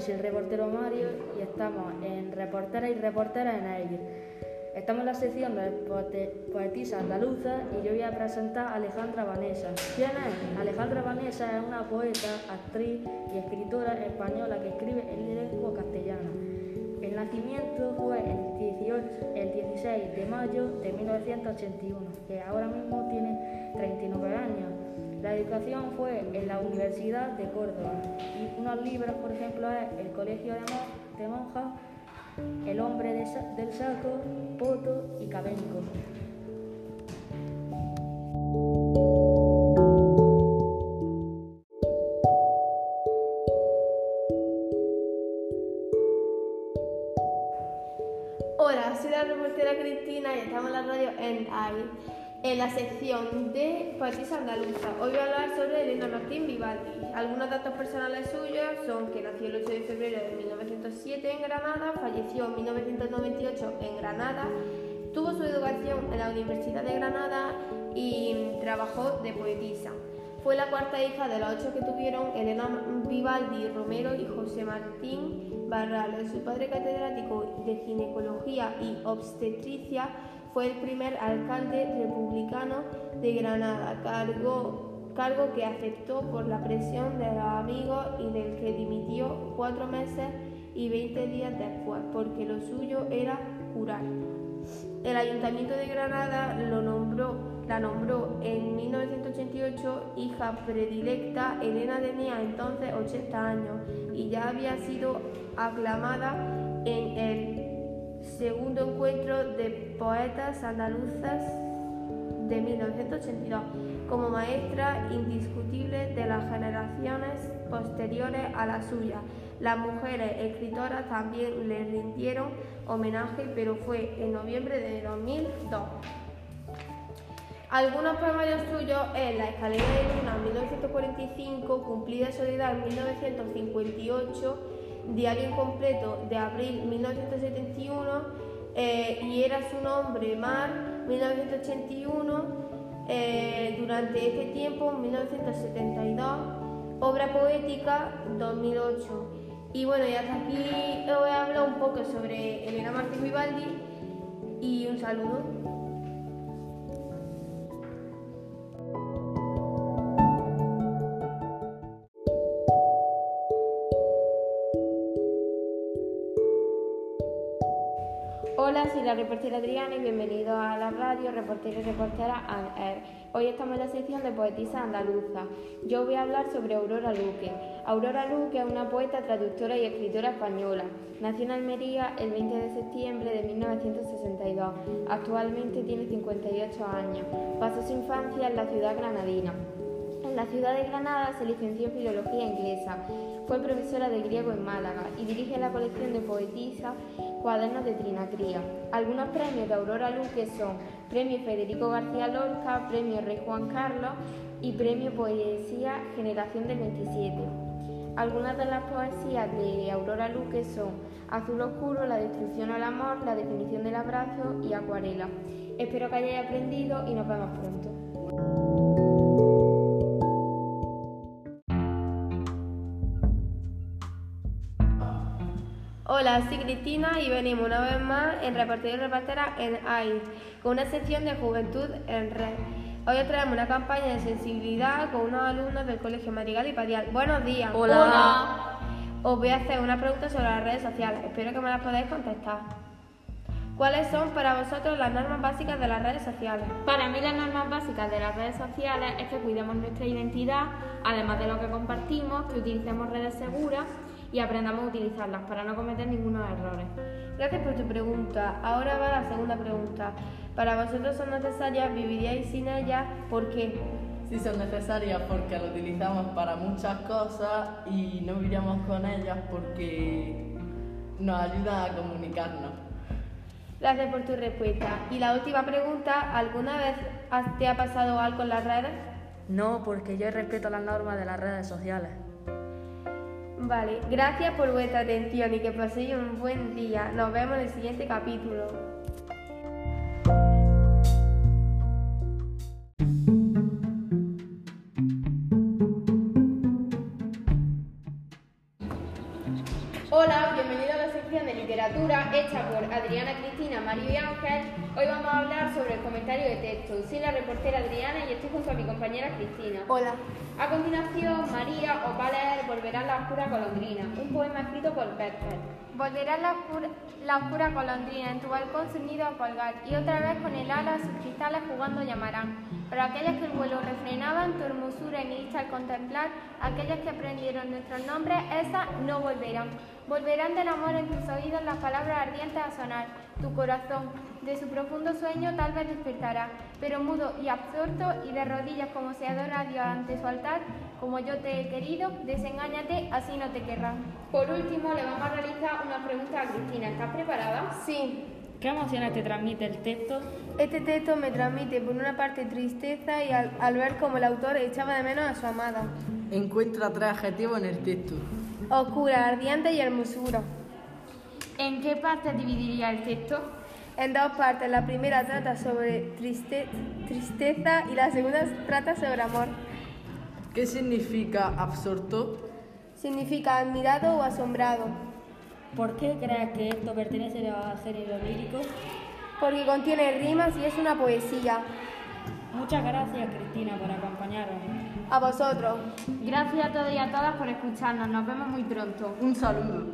soy el reportero Mario y estamos en Reportera y Reportera en Aire. Estamos en la sección de poetisa andaluza y yo voy a presentar a Alejandra Vanessa. ¿Quién es? Alejandra Vanessa es una poeta, actriz y escritora española que escribe en lengua castellana. El nacimiento fue el, 18, el 16 de mayo de 1981, que ahora mismo tiene 39 años. La educación fue en la Universidad de Córdoba y unos libros, por ejemplo, es El Colegio de, Monjas, El Hombre del Saco, Poto y Cabenco. Hola, soy la reportera Cristina y estamos en la radio en AI en la sección de poesía andaluza. Hoy voy a hablar sobre Elena Martín Vivaldi. Algunos datos personales suyos son que nació el 8 de febrero de 1907 en Granada, falleció en 1998 en Granada, tuvo su educación en la Universidad de Granada y trabajó de poetisa. Fue la cuarta hija de los ocho que tuvieron Elena Vivaldi Romero y José Martín Barral. Su padre catedrático de ginecología y obstetricia fue el primer alcalde republicano de Granada, cargo, cargo que aceptó por la presión de los amigos y del que dimitió cuatro meses y veinte días después, porque lo suyo era curar. El Ayuntamiento de Granada lo nombró, la nombró en 1988 hija predilecta. Elena tenía entonces 80 años y ya había sido aclamada en el segundo encuentro de poetas andaluzas de 1982, como maestra indiscutible de las generaciones posteriores a la suya. Las mujeres escritoras también le rindieron homenaje, pero fue en noviembre de 2002. Algunos poemas suyos en La escalera de luna en 1945, Cumplida soledad en 1958, Diario Incompleto de abril 1971 eh, y Era su nombre Mar 1981, eh, durante este tiempo 1972, Obra Poética 2008. Y bueno, y hasta aquí voy a hablar un poco sobre Elena Martín Vivaldi y un saludo. Hola, soy la reportera Adriana y bienvenido a la radio Reportera y Reportera Air. Hoy estamos en la sección de poetisa andaluza. Yo voy a hablar sobre Aurora Luque. Aurora Luque es una poeta, traductora y escritora española. Nació en Almería el 20 de septiembre de 1962. Actualmente tiene 58 años. Pasó su infancia en la ciudad granadina. En la ciudad de Granada se licenció en Filología Inglesa. Fue profesora de griego en Málaga y dirige la colección de poetisa Cuadernos de Trinacría. Algunos premios de Aurora Luque son Premio Federico García Lorca, Premio Rey Juan Carlos y Premio Poesía Generación del 27. Algunas de las poesías de Aurora Luque son Azul Oscuro, La Destrucción al Amor, La Definición del Abrazo y Acuarela. Espero que hayáis aprendido y nos vemos pronto. Hola, soy Cristina y venimos una vez más en Repartir y Repartera en AI, con una sección de Juventud en Red. Hoy os traemos una campaña de sensibilidad con unos alumnos del Colegio Madrigal y Padial. Buenos días. Hola. Os voy a hacer una pregunta sobre las redes sociales. Espero que me las podáis contestar. ¿Cuáles son para vosotros las normas básicas de las redes sociales? Para mí las normas básicas de las redes sociales es que cuidemos nuestra identidad, además de lo que compartimos, que utilicemos redes seguras y aprendamos a utilizarlas para no cometer ninguno de errores. Gracias por tu pregunta. Ahora va la segunda pregunta. ¿Para vosotros son necesarias? ¿Viviríais sin ellas? ¿Por qué? Sí son necesarias porque las utilizamos para muchas cosas y no viviríamos con ellas porque nos ayudan a comunicarnos. Gracias por tu respuesta. Y la última pregunta, ¿alguna vez te ha pasado algo en las redes? No, porque yo respeto las normas de las redes sociales. Vale, gracias por vuestra atención y que paséis un buen día. Nos vemos en el siguiente capítulo. Literatura hecha por Adriana, Cristina, Mario y Ángel, hoy vamos a hablar sobre el comentario de texto. Soy la reportera Adriana y estoy junto a mi compañera Cristina. Hola. A continuación, María os va a leer Volverá la oscura golondrina, un poema escrito por Bertolt. Volverá la oscura, la oscura golondrina en tu balcón su nido a colgar, y otra vez con el ala sus cristales jugando llamarán. Pero aquellas que el vuelo refrenaban, tu hermosura y al contemplar, aquellas que aprendieron nuestros nombres, esas no volverán. Volverán del amor en tus oídos las palabras ardientes a sonar. Tu corazón, de su profundo sueño, tal vez despertará, pero mudo y absorto y de rodillas como se adora a Dios ante su altar, como yo te he querido, desengáñate, así no te querrán. Por último, le vamos a realizar una pregunta a Cristina. ¿Estás preparada? Sí. ¿Qué emociones te transmite el texto? Este texto me transmite por una parte tristeza y al, al ver cómo el autor echaba de menos a su amada. Encuentra tres adjetivos en el texto. Oscura, ardiente y hermosura. ¿En qué parte dividiría el texto? En dos partes. La primera trata sobre triste- tristeza y la segunda trata sobre amor. ¿Qué significa absorto? Significa admirado o asombrado. ¿Por qué crees que esto pertenece al género lírico? Porque contiene rimas y es una poesía. Muchas gracias, Cristina, por acompañarnos. A vosotros. Gracias a todos y a todas por escucharnos. Nos vemos muy pronto. Un saludo.